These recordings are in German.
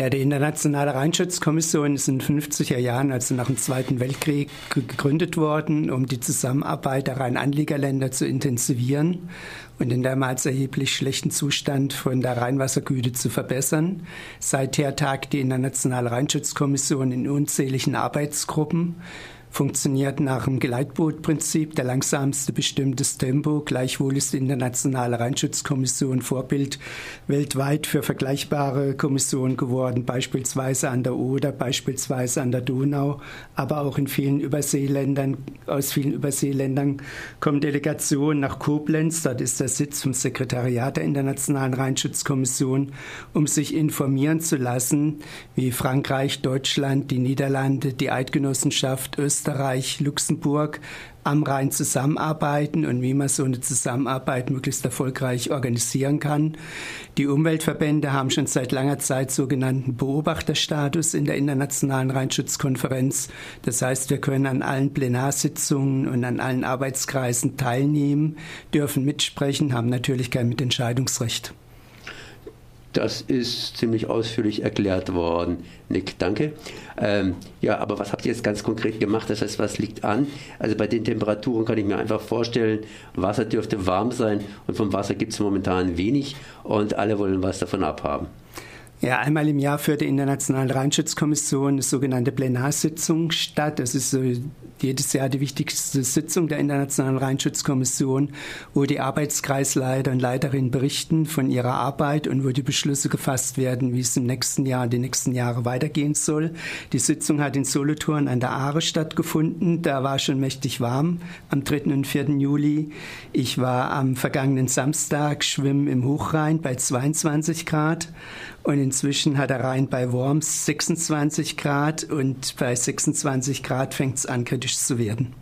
Ja, die Internationale Rheinschutzkommission ist in den 50er Jahren, also nach dem Zweiten Weltkrieg, gegründet worden, um die Zusammenarbeit der Rheinanliegerländer zu intensivieren und den damals erheblich schlechten Zustand von der Rheinwassergüte zu verbessern. Seither tagt die Internationale Rheinschutzkommission in unzähligen Arbeitsgruppen funktioniert nach dem Geleitbootprinzip. Der langsamste bestimmt das Tempo. Gleichwohl ist die Internationale Rheinschutzkommission Vorbild weltweit für vergleichbare Kommissionen geworden, beispielsweise an der Oder, beispielsweise an der Donau, aber auch in vielen Überseeländern. Aus vielen Überseeländern kommen Delegationen nach Koblenz. Dort ist der Sitz vom Sekretariat der Internationalen Rheinschutzkommission, um sich informieren zu lassen, wie Frankreich, Deutschland, die Niederlande, die Eidgenossenschaft, Österreich, Österreich, Luxemburg am Rhein zusammenarbeiten und wie man so eine Zusammenarbeit möglichst erfolgreich organisieren kann. Die Umweltverbände haben schon seit langer Zeit sogenannten Beobachterstatus in der Internationalen Rheinschutzkonferenz. Das heißt, wir können an allen Plenarsitzungen und an allen Arbeitskreisen teilnehmen, dürfen mitsprechen, haben natürlich kein Mitentscheidungsrecht. Das ist ziemlich ausführlich erklärt worden. Nick, danke. Ähm, ja, aber was habt ihr jetzt ganz konkret gemacht? Das heißt, was liegt an? Also bei den Temperaturen kann ich mir einfach vorstellen, Wasser dürfte warm sein und vom Wasser gibt es momentan wenig und alle wollen was davon abhaben. Ja, einmal im Jahr führt die Internationale Rheinschutzkommission eine sogenannte Plenarsitzung statt. Das ist so jedes Jahr die wichtigste Sitzung der Internationalen Rheinschutzkommission, wo die Arbeitskreisleiter und Leiterinnen berichten von ihrer Arbeit und wo die Beschlüsse gefasst werden, wie es im nächsten Jahr, die nächsten Jahre weitergehen soll. Die Sitzung hat in Solothurn an der Aare stattgefunden. Da war schon mächtig warm am 3. und 4. Juli. Ich war am vergangenen Samstag schwimmen im Hochrhein bei 22 Grad und inzwischen hat der Rhein bei Worms 26 Grad und bei 26 Grad fängt es an, kritisch zu werden.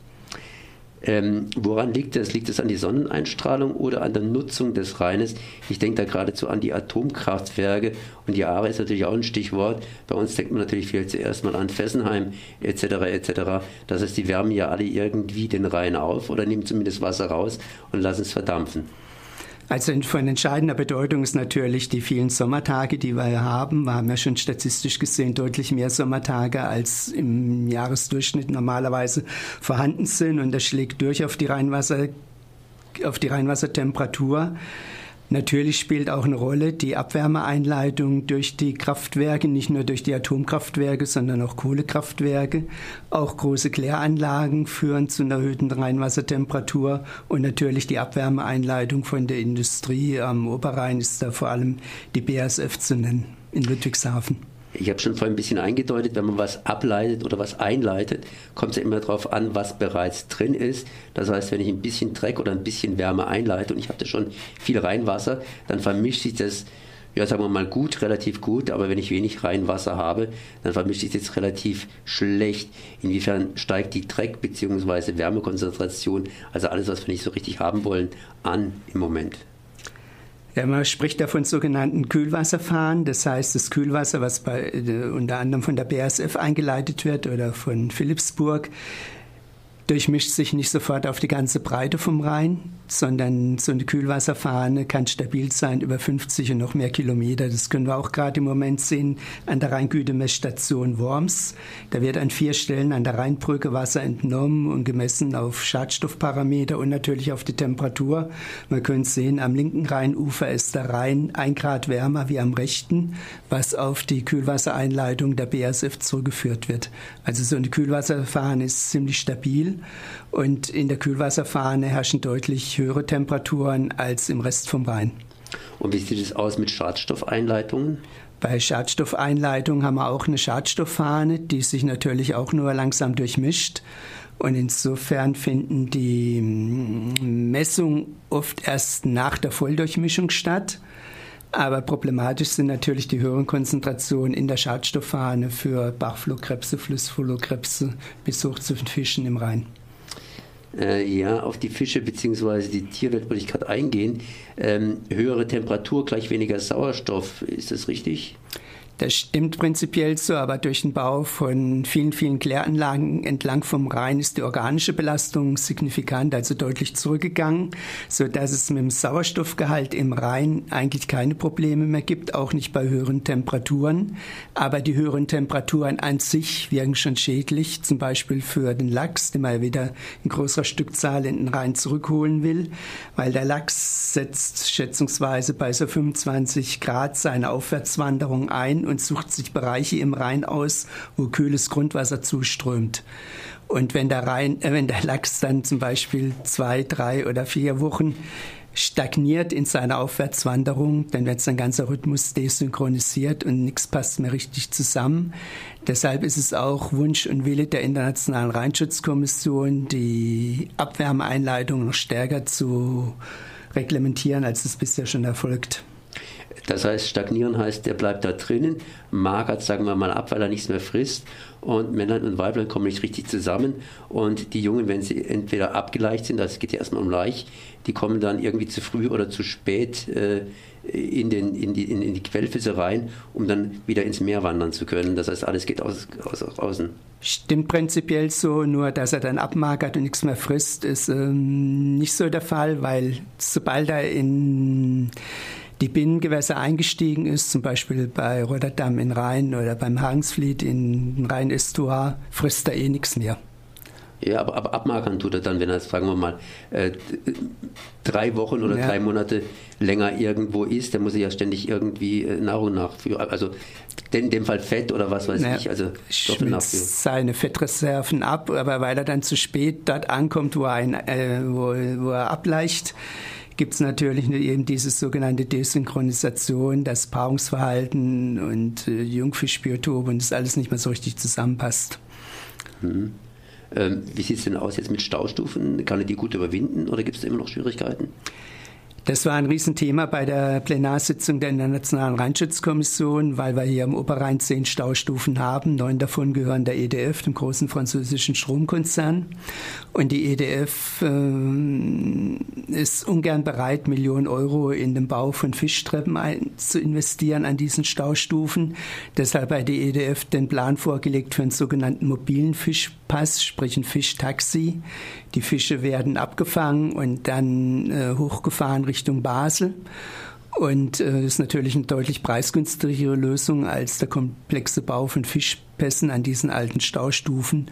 Ähm, woran liegt das? Liegt es an die Sonneneinstrahlung oder an der Nutzung des Rheines? Ich denke da geradezu an die Atomkraftwerke und die Aare ist natürlich auch ein Stichwort. Bei uns denkt man natürlich viel zuerst mal an Fessenheim etc. etc. Das heißt, die wärmen ja alle irgendwie den Rhein auf oder nehmen zumindest Wasser raus und lassen es verdampfen. Also von entscheidender Bedeutung ist natürlich die vielen Sommertage, die wir haben. Wir haben ja schon statistisch gesehen deutlich mehr Sommertage, als im Jahresdurchschnitt normalerweise vorhanden sind. Und das schlägt durch auf die Rheinwasser, auf die Rheinwassertemperatur. Natürlich spielt auch eine Rolle die Abwärmeeinleitung durch die Kraftwerke, nicht nur durch die Atomkraftwerke, sondern auch Kohlekraftwerke. Auch große Kläranlagen führen zu einer erhöhten Rheinwassertemperatur und natürlich die Abwärmeeinleitung von der Industrie am Oberrhein ist da vor allem die BASF zu nennen in Ludwigshafen. Ich habe schon vorhin ein bisschen eingedeutet, wenn man was ableitet oder was einleitet, kommt es ja immer darauf an, was bereits drin ist. Das heißt, wenn ich ein bisschen Dreck oder ein bisschen Wärme einleite und ich habe da schon viel Reinwasser, dann vermischt sich das, ja, sagen wir mal gut, relativ gut, aber wenn ich wenig Reinwasser habe, dann vermischt sich das relativ schlecht. Inwiefern steigt die Dreck- bzw. Wärmekonzentration, also alles, was wir nicht so richtig haben wollen, an im Moment? Ja, man spricht da von sogenannten Kühlwasserfahren. Das heißt, das Kühlwasser, was bei, äh, unter anderem von der BASF eingeleitet wird oder von Philipsburg, durchmischt sich nicht sofort auf die ganze Breite vom Rhein, sondern so eine Kühlwasserfahne kann stabil sein über 50 und noch mehr Kilometer. Das können wir auch gerade im Moment sehen an der Rheingütemessstation Worms. Da wird an vier Stellen an der Rheinbrücke Wasser entnommen und gemessen auf Schadstoffparameter und natürlich auf die Temperatur. Man könnte sehen, am linken Rheinufer ist der Rhein ein Grad wärmer wie am rechten, was auf die Kühlwassereinleitung der BASF zurückgeführt wird. Also so eine Kühlwasserfahne ist ziemlich stabil und in der Kühlwasserfahne herrschen deutlich höhere Temperaturen als im Rest vom Rhein. Und wie sieht es aus mit Schadstoffeinleitungen? Bei Schadstoffeinleitungen haben wir auch eine Schadstofffahne, die sich natürlich auch nur langsam durchmischt. Und insofern finden die mm, Messungen oft erst nach der Volldurchmischung statt. Aber problematisch sind natürlich die höheren Konzentrationen in der Schadstofffahne für Bachflohkrebse, Flussflohkrebse bis hoch zu den Fischen im Rhein. Äh, ja, auf die Fische bzw. die Tierwelt würde ich gerade eingehen. Ähm, höhere Temperatur gleich weniger Sauerstoff, ist das richtig? Das stimmt prinzipiell so, aber durch den Bau von vielen, vielen Kläranlagen entlang vom Rhein ist die organische Belastung signifikant, also deutlich zurückgegangen, so dass es mit dem Sauerstoffgehalt im Rhein eigentlich keine Probleme mehr gibt, auch nicht bei höheren Temperaturen. Aber die höheren Temperaturen an sich wirken schon schädlich, zum Beispiel für den Lachs, den man wieder in größerer Stückzahl in den Rhein zurückholen will, weil der Lachs setzt schätzungsweise bei so 25 Grad seine Aufwärtswanderung ein und sucht sich Bereiche im Rhein aus, wo kühles Grundwasser zuströmt. Und wenn der, Rhein, äh, wenn der Lachs dann zum Beispiel zwei, drei oder vier Wochen stagniert in seiner Aufwärtswanderung, dann wird sein ganzer Rhythmus desynchronisiert und nichts passt mehr richtig zusammen. Deshalb ist es auch Wunsch und Wille der Internationalen Rheinschutzkommission, die Abwärmeeinleitung noch stärker zu reglementieren, als es bisher schon erfolgt. Das heißt, stagnieren heißt, der bleibt da drinnen, magert, sagen wir mal, ab, weil er nichts mehr frisst und Männlein und Weiblein kommen nicht richtig zusammen und die Jungen, wenn sie entweder abgeleicht sind, das geht ja erstmal um Laich, die kommen dann irgendwie zu früh oder zu spät äh, in, den, in, die, in, in die Quellflüsse rein, um dann wieder ins Meer wandern zu können. Das heißt, alles geht aus, aus, außen. Stimmt prinzipiell so, nur dass er dann abmagert und nichts mehr frisst, ist ähm, nicht so der Fall, weil sobald er in die Binnengewässer eingestiegen ist, zum Beispiel bei Rotterdam in Rhein oder beim Hangsfleet in Rhein-Estuar, frisst er eh nichts mehr. Ja, aber, aber abmagern tut er dann, wenn er, sagen wir mal, äh, drei Wochen oder ja. drei Monate länger irgendwo ist, dann muss er ja ständig irgendwie äh, Nahrung nachführen. Also in dem Fall Fett oder was weiß ja, ich, also nachführen. seine Fettreserven ab, aber weil er dann zu spät dort ankommt, wo er, ein, äh, wo, wo er ableicht, gibt es natürlich eben diese sogenannte Desynchronisation, das Paarungsverhalten und äh, Jungfischbiotope und das alles nicht mehr so richtig zusammenpasst. Mhm. Ähm, wie sieht es denn aus jetzt mit Staustufen? Kann er die gut überwinden oder gibt es immer noch Schwierigkeiten? Das war ein Riesenthema bei der Plenarsitzung der Internationalen Rheinschutzkommission, weil wir hier am Oberrhein zehn Staustufen haben. Neun davon gehören der EDF, dem großen französischen Stromkonzern. Und die EDF äh, ist ungern bereit, Millionen Euro in den Bau von Fischtreppen ein, zu investieren an diesen Staustufen. Deshalb hat die EDF den Plan vorgelegt für einen sogenannten mobilen Fischpass, sprich ein Fischtaxi. Die Fische werden abgefangen und dann äh, hochgefahren Richtung Basel. Und äh, ist natürlich eine deutlich preisgünstigere Lösung als der komplexe Bau von Fischpässen an diesen alten Staustufen.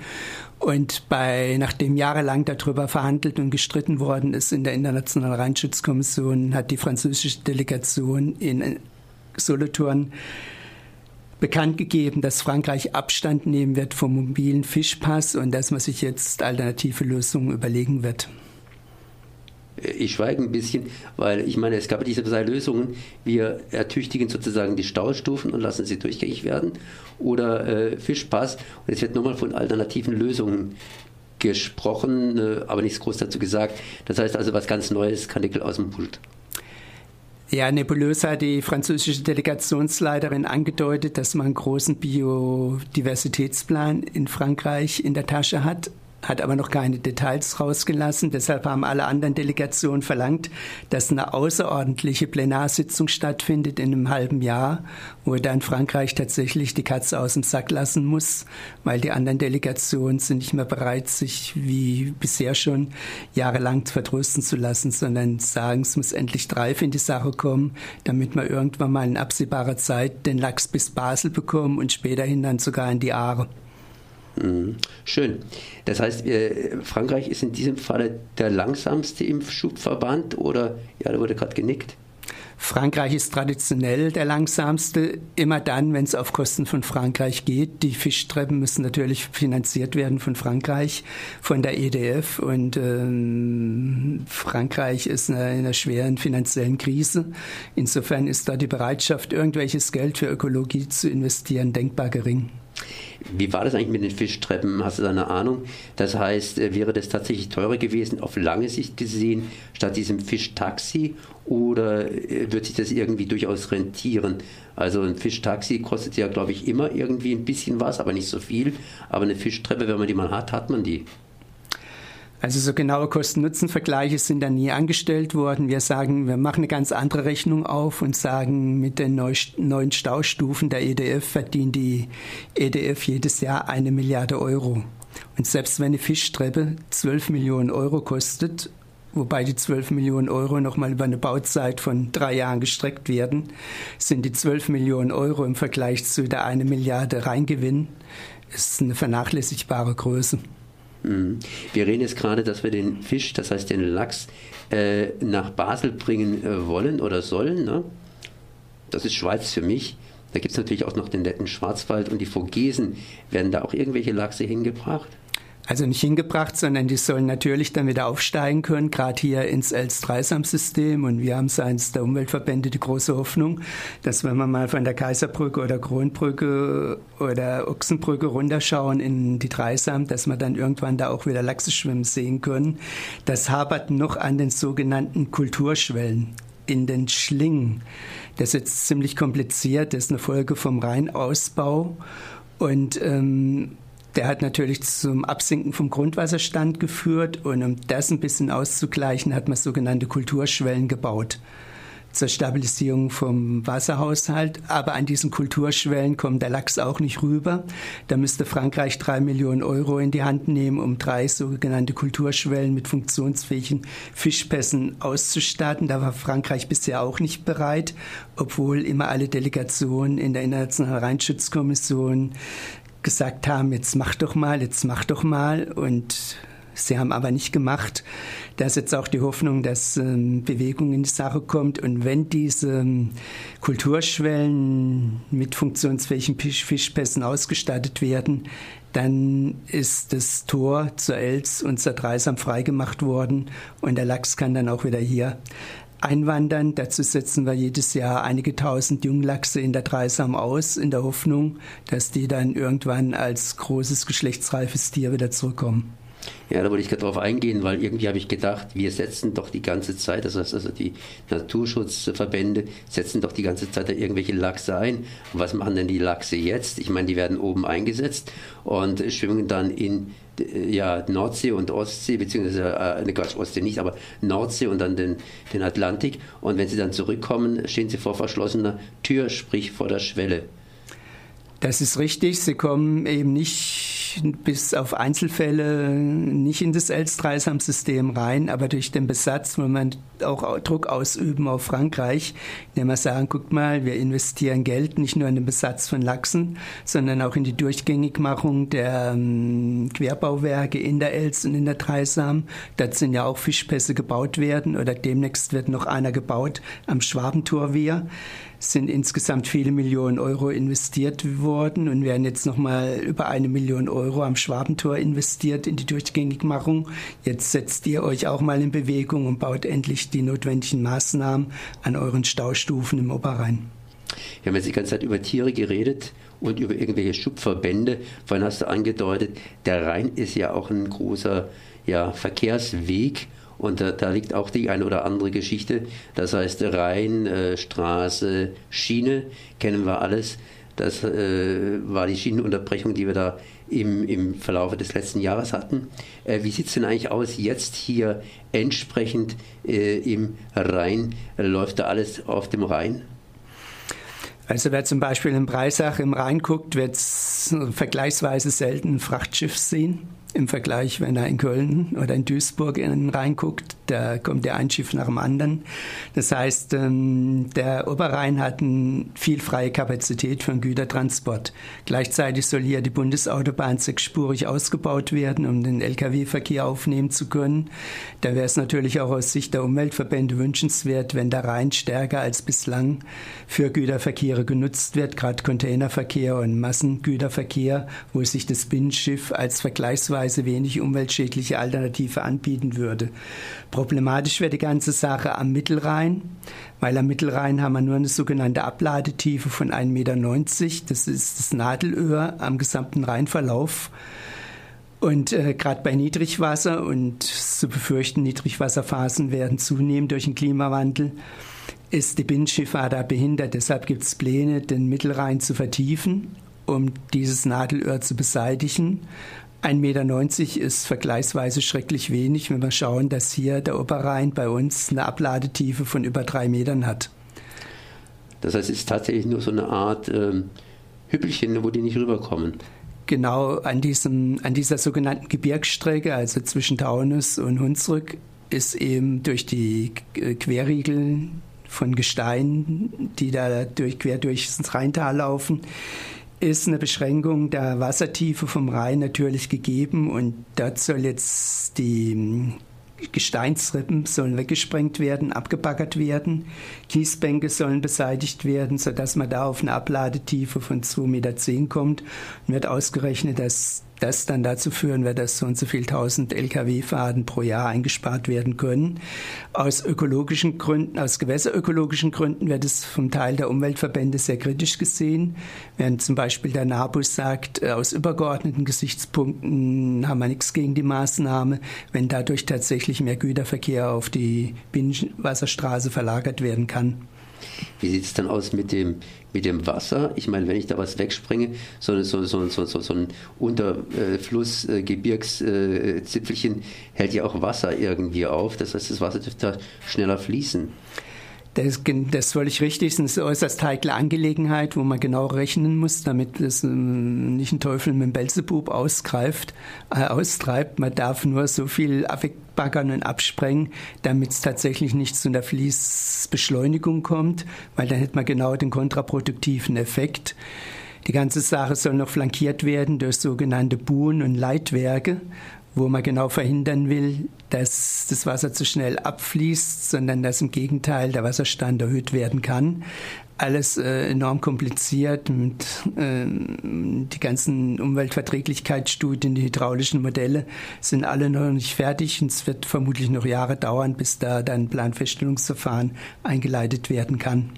Und bei, nachdem jahrelang darüber verhandelt und gestritten worden ist in der Internationalen Rheinschutzkommission, hat die französische Delegation in äh, Solothurn bekannt gegeben, dass Frankreich Abstand nehmen wird vom mobilen Fischpass und dass man sich jetzt alternative Lösungen überlegen wird. Ich schweige ein bisschen, weil ich meine, es gab diese zwei Lösungen. Wir ertüchtigen sozusagen die Staustufen und lassen sie durchgängig werden oder äh, Fischpass. Und jetzt wird nochmal von alternativen Lösungen gesprochen, äh, aber nichts groß dazu gesagt. Das heißt also was ganz Neues, Kanickel aus dem Pult. Ja, Nebulosa hat die französische Delegationsleiterin angedeutet, dass man einen großen Biodiversitätsplan in Frankreich in der Tasche hat hat aber noch keine Details rausgelassen. Deshalb haben alle anderen Delegationen verlangt, dass eine außerordentliche Plenarsitzung stattfindet in einem halben Jahr, wo dann Frankreich tatsächlich die Katze aus dem Sack lassen muss, weil die anderen Delegationen sind nicht mehr bereit, sich wie bisher schon jahrelang vertrösten zu lassen, sondern sagen, es muss endlich Dreif in die Sache kommen, damit wir irgendwann mal in absehbarer Zeit den Lachs bis Basel bekommen und späterhin dann sogar in die Aare. Mhm. Schön. Das heißt, äh, Frankreich ist in diesem Falle der langsamste Impfschubverband oder, ja, da wurde gerade genickt. Frankreich ist traditionell der langsamste, immer dann, wenn es auf Kosten von Frankreich geht. Die Fischtreppen müssen natürlich finanziert werden von Frankreich, von der EDF. Und ähm, Frankreich ist in einer schweren finanziellen Krise. Insofern ist da die Bereitschaft, irgendwelches Geld für Ökologie zu investieren, denkbar gering. Wie war das eigentlich mit den Fischtreppen? Hast du da eine Ahnung? Das heißt, äh, wäre das tatsächlich teurer gewesen auf lange Sicht gesehen, statt diesem Fischtaxi? Oder äh, wird sich das irgendwie durchaus rentieren? Also ein Fischtaxi kostet ja, glaube ich, immer irgendwie ein bisschen was, aber nicht so viel. Aber eine Fischtreppe, wenn man die mal hat, hat man die. Also so genaue Kosten-Nutzen-Vergleiche sind da nie angestellt worden. Wir sagen, wir machen eine ganz andere Rechnung auf und sagen, mit den neuen Staustufen der EDF verdient die EDF jedes Jahr eine Milliarde Euro. Und selbst wenn eine Fischtreppe 12 Millionen Euro kostet, wobei die 12 Millionen Euro nochmal über eine Bauzeit von drei Jahren gestreckt werden, sind die 12 Millionen Euro im Vergleich zu der eine Milliarde Reingewinn ist eine vernachlässigbare Größe. Mhm. Wir reden jetzt gerade, dass wir den Fisch, das heißt den Lachs, äh, nach Basel bringen äh, wollen oder sollen. Ne? Das ist Schweiz für mich. Da gibt es natürlich auch noch den netten Schwarzwald und die Vogesen. Werden da auch irgendwelche Lachse hingebracht? Also nicht hingebracht, sondern die sollen natürlich dann wieder aufsteigen können, gerade hier ins Els-Dreisam-System. Und wir haben seitens der Umweltverbände die große Hoffnung, dass wenn wir mal von der Kaiserbrücke oder Kronbrücke oder Ochsenbrücke runterschauen in die Dreisam, dass wir dann irgendwann da auch wieder Lachse schwimmen sehen können. Das hapert noch an den sogenannten Kulturschwellen in den Schlingen. Das ist jetzt ziemlich kompliziert, das ist eine Folge vom Rheinausbau. Und ähm, der hat natürlich zum Absinken vom Grundwasserstand geführt und um das ein bisschen auszugleichen, hat man sogenannte Kulturschwellen gebaut zur Stabilisierung vom Wasserhaushalt. Aber an diesen Kulturschwellen kommt der Lachs auch nicht rüber. Da müsste Frankreich drei Millionen Euro in die Hand nehmen, um drei sogenannte Kulturschwellen mit funktionsfähigen Fischpässen auszustatten. Da war Frankreich bisher auch nicht bereit, obwohl immer alle Delegationen in der Internationalen Rheinschutzkommission gesagt haben, jetzt mach doch mal, jetzt mach doch mal. Und sie haben aber nicht gemacht. Da ist jetzt auch die Hoffnung, dass ähm, Bewegung in die Sache kommt. Und wenn diese ähm, Kulturschwellen mit funktionsfähigen Fisch Fischpässen ausgestattet werden, dann ist das Tor zur Els und zur Dreisam freigemacht worden. Und der Lachs kann dann auch wieder hier einwandern. Dazu setzen wir jedes Jahr einige tausend Junglachse in der Dreisam aus, in der Hoffnung, dass die dann irgendwann als großes geschlechtsreifes Tier wieder zurückkommen. Ja, da wollte ich gerade drauf eingehen, weil irgendwie habe ich gedacht, wir setzen doch die ganze Zeit, das heißt also die Naturschutzverbände setzen doch die ganze Zeit da irgendwelche Lachse ein. Und was machen denn die Lachse jetzt? Ich meine, die werden oben eingesetzt und schwimmen dann in ja, Nordsee und Ostsee, beziehungsweise, äh, ne Quatsch, Ostsee nicht, aber Nordsee und dann den, den Atlantik. Und wenn sie dann zurückkommen, stehen sie vor verschlossener Tür, sprich vor der Schwelle. Das ist richtig. Sie kommen eben nicht bis auf Einzelfälle nicht in das Elstreisam-System rein, aber durch den Besatz will man auch Druck ausüben auf Frankreich, indem wir sagen, guckt mal, wir investieren Geld nicht nur in den Besatz von Lachsen, sondern auch in die Durchgängigmachung der ähm, Querbauwerke in der Elz und in der Dreisam. Dort sind ja auch Fischpässe gebaut werden oder demnächst wird noch einer gebaut am Schwabentorwehr sind insgesamt viele Millionen Euro investiert worden und werden jetzt nochmal über eine Million Euro am Schwabentor investiert in die Durchgängigmachung. Jetzt setzt ihr euch auch mal in Bewegung und baut endlich die notwendigen Maßnahmen an euren Staustufen im Oberrhein. Wir haben jetzt die ganze Zeit über Tiere geredet und über irgendwelche Schubverbände. Vorhin hast du angedeutet, der Rhein ist ja auch ein großer ja, Verkehrsweg und da, da, liegt auch die eine oder andere Geschichte. Das heißt, Rhein, äh, Straße, Schiene, kennen wir alles. Das äh, war die Schienenunterbrechung, die wir da im, im Verlauf des letzten Jahres hatten. Äh, wie sieht es denn eigentlich aus jetzt hier entsprechend äh, im Rhein? läuft da alles auf dem Rhein? Also wer zum Beispiel in Breisach im Rhein guckt, wird vergleichsweise selten ein Frachtschiff sehen im Vergleich, wenn er in Köln oder in Duisburg reinguckt, da kommt der ein Schiff nach dem anderen. Das heißt, ähm, der Oberrhein hat viel freie Kapazität für den Gütertransport. Gleichzeitig soll hier die Bundesautobahn sechsspurig ausgebaut werden, um den Lkw-Verkehr aufnehmen zu können. Da wäre es natürlich auch aus Sicht der Umweltverbände wünschenswert, wenn der Rhein stärker als bislang für Güterverkehre genutzt wird, gerade Containerverkehr und Massengüterverkehr, wo sich das Binnenschiff als vergleichsweise vergleichsweise wenig umweltschädliche Alternative anbieten würde. Problematisch wäre die ganze Sache am Mittelrhein, weil am Mittelrhein haben wir nur eine sogenannte Abladetiefe von 1,90 Meter. Das ist das Nadelöhr am gesamten Rheinverlauf. Und äh, gerade bei Niedrigwasser und zu befürchten, Niedrigwasserphasen werden zunehmen durch den Klimawandel, ist die Binnenschifffahrt da behindert. Deshalb gibt es Pläne, den Mittelrhein zu vertiefen, um dieses Nadelöhr zu beseitigen 1,90 Meter ist vergleichsweise schrecklich wenig, wenn wir schauen, dass hier der Oberrhein bei uns eine Abladetiefe von über drei Metern hat. Das heißt, es ist tatsächlich nur so eine Art ähm, Hüppelchen, wo die nicht rüberkommen. Genau an, diesem, an dieser sogenannten Gebirgsstrecke, also zwischen Taunus und Hunsrück, ist eben durch die Querriegel von Gestein, die da durch, quer durchs Rheintal laufen, ist eine Beschränkung der Wassertiefe vom Rhein natürlich gegeben und dort soll jetzt die Gesteinsrippen sollen weggesprengt werden, abgebaggert werden. Kiesbänke sollen beseitigt werden, sodass man da auf eine Abladetiefe von 2,10 Meter kommt. Und wird ausgerechnet, dass das dann dazu führen wird, dass so und so viel tausend Lkw-Fahrten pro Jahr eingespart werden können. Aus ökologischen Gründen, aus gewässerökologischen Gründen wird es vom Teil der Umweltverbände sehr kritisch gesehen. Während zum Beispiel der NABUS sagt, äh, aus übergeordneten Gesichtspunkten haben wir nichts gegen die Maßnahme, wenn dadurch tatsächlich mehr Güterverkehr auf die Binnenwasserstraße verlagert werden kann. Wie sieht es dann aus mit dem, mit dem Wasser? Ich meine, wenn ich da was wegspringe, so, so, so, so, so, so ein Unterflussgebirgszipfelchen äh, hält ja auch Wasser irgendwie auf. Das heißt, das Wasser dürfte schneller fließen. Das, das ist völlig richtig. Es ist eine äußerst heikle Angelegenheit, wo man genau rechnen muss, damit es ähm, nicht ein Teufel mit dem Belzebub ausgreift, äh, austreibt. Man darf nur so viel wegbaggern und absprengen, damit es tatsächlich nicht zu einer Fließbeschleunigung kommt, weil dann hätte man genau den kontraproduktiven Effekt. Die ganze Sache soll noch flankiert werden durch sogenannte Buhen- und Leitwerke wo man genau verhindern will, dass das Wasser zu schnell abfließt, sondern dass im Gegenteil der Wasserstand erhöht werden kann. Alles äh, enorm kompliziert und äh, die ganzen Umweltverträglichkeitsstudien, die hydraulischen Modelle sind alle noch nicht fertig und es wird vermutlich noch Jahre dauern, bis da dann Planfeststellungsverfahren eingeleitet werden kann.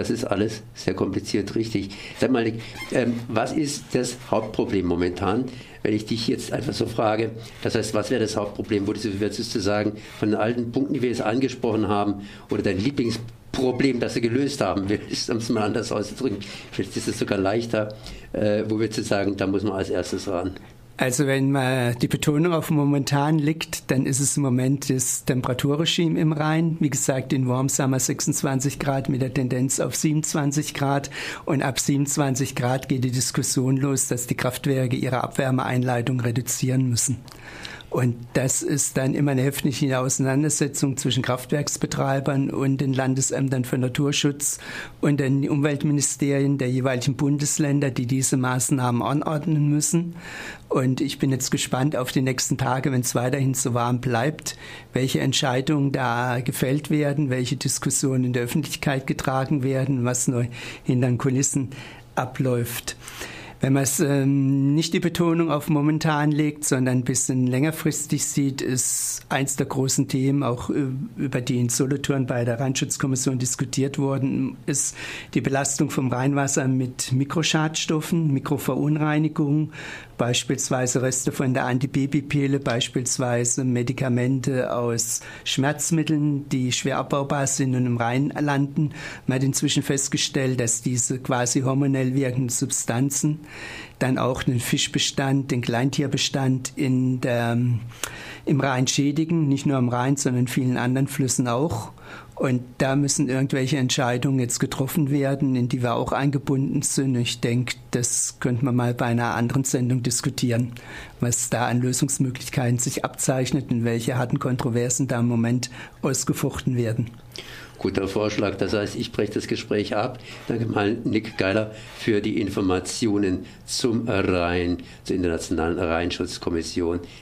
Das ist alles sehr kompliziert, richtig. Sag mal, ähm, was ist das Hauptproblem momentan, wenn ich dich jetzt einfach so frage? Das heißt, was wäre das Hauptproblem? Würdest du sagen, von den alten Punkten, die wir jetzt angesprochen haben, oder dein Lieblingsproblem, das du gelöst haben willst, um es mal anders auszudrücken, vielleicht ist es sogar leichter, äh, wo würdest du sagen, da muss man als erstes ran? Also wenn man die Betonung auf momentan liegt, dann ist es im Moment das Temperaturregime im Rhein. Wie gesagt, in Wormsummer 26 Grad mit der Tendenz auf 27 Grad. Und ab 27 Grad geht die Diskussion los, dass die Kraftwerke ihre Abwärmeeinleitung reduzieren müssen. Und das ist dann immer eine heftige Auseinandersetzung zwischen Kraftwerksbetreibern und den Landesämtern für Naturschutz und den Umweltministerien der jeweiligen Bundesländer, die diese Maßnahmen anordnen müssen. Und ich bin jetzt gespannt auf die nächsten Tage, wenn es weiterhin so warm bleibt, welche Entscheidungen da gefällt werden, welche Diskussionen in der Öffentlichkeit getragen werden, was nur hinter den Kulissen abläuft. Wenn man es ähm, nicht die Betonung auf momentan legt, sondern ein bisschen längerfristig sieht, ist eins der großen Themen, auch über die in Solothurn bei der Rheinschutzkommission diskutiert worden ist, die Belastung vom Rheinwasser mit Mikroschadstoffen, Mikroverunreinigungen, beispielsweise Reste von der Antibabypille, beispielsweise Medikamente aus Schmerzmitteln, die schwer abbaubar sind und im Rhein landen. Man hat inzwischen festgestellt, dass diese quasi hormonell wirkenden Substanzen dann auch den Fischbestand, den Kleintierbestand in der, im Rhein schädigen, nicht nur im Rhein, sondern in vielen anderen Flüssen auch. Und da müssen irgendwelche Entscheidungen jetzt getroffen werden, in die wir auch eingebunden sind. Ich denke, das könnte man mal bei einer anderen Sendung diskutieren, was da an Lösungsmöglichkeiten sich abzeichnet und welche harten Kontroversen da im Moment ausgefochten werden. Guter Vorschlag. Das heißt, ich breche das Gespräch ab. Danke mal Nick Geiler für die Informationen zum Rhein, zur Internationalen Rheinschutzkommission.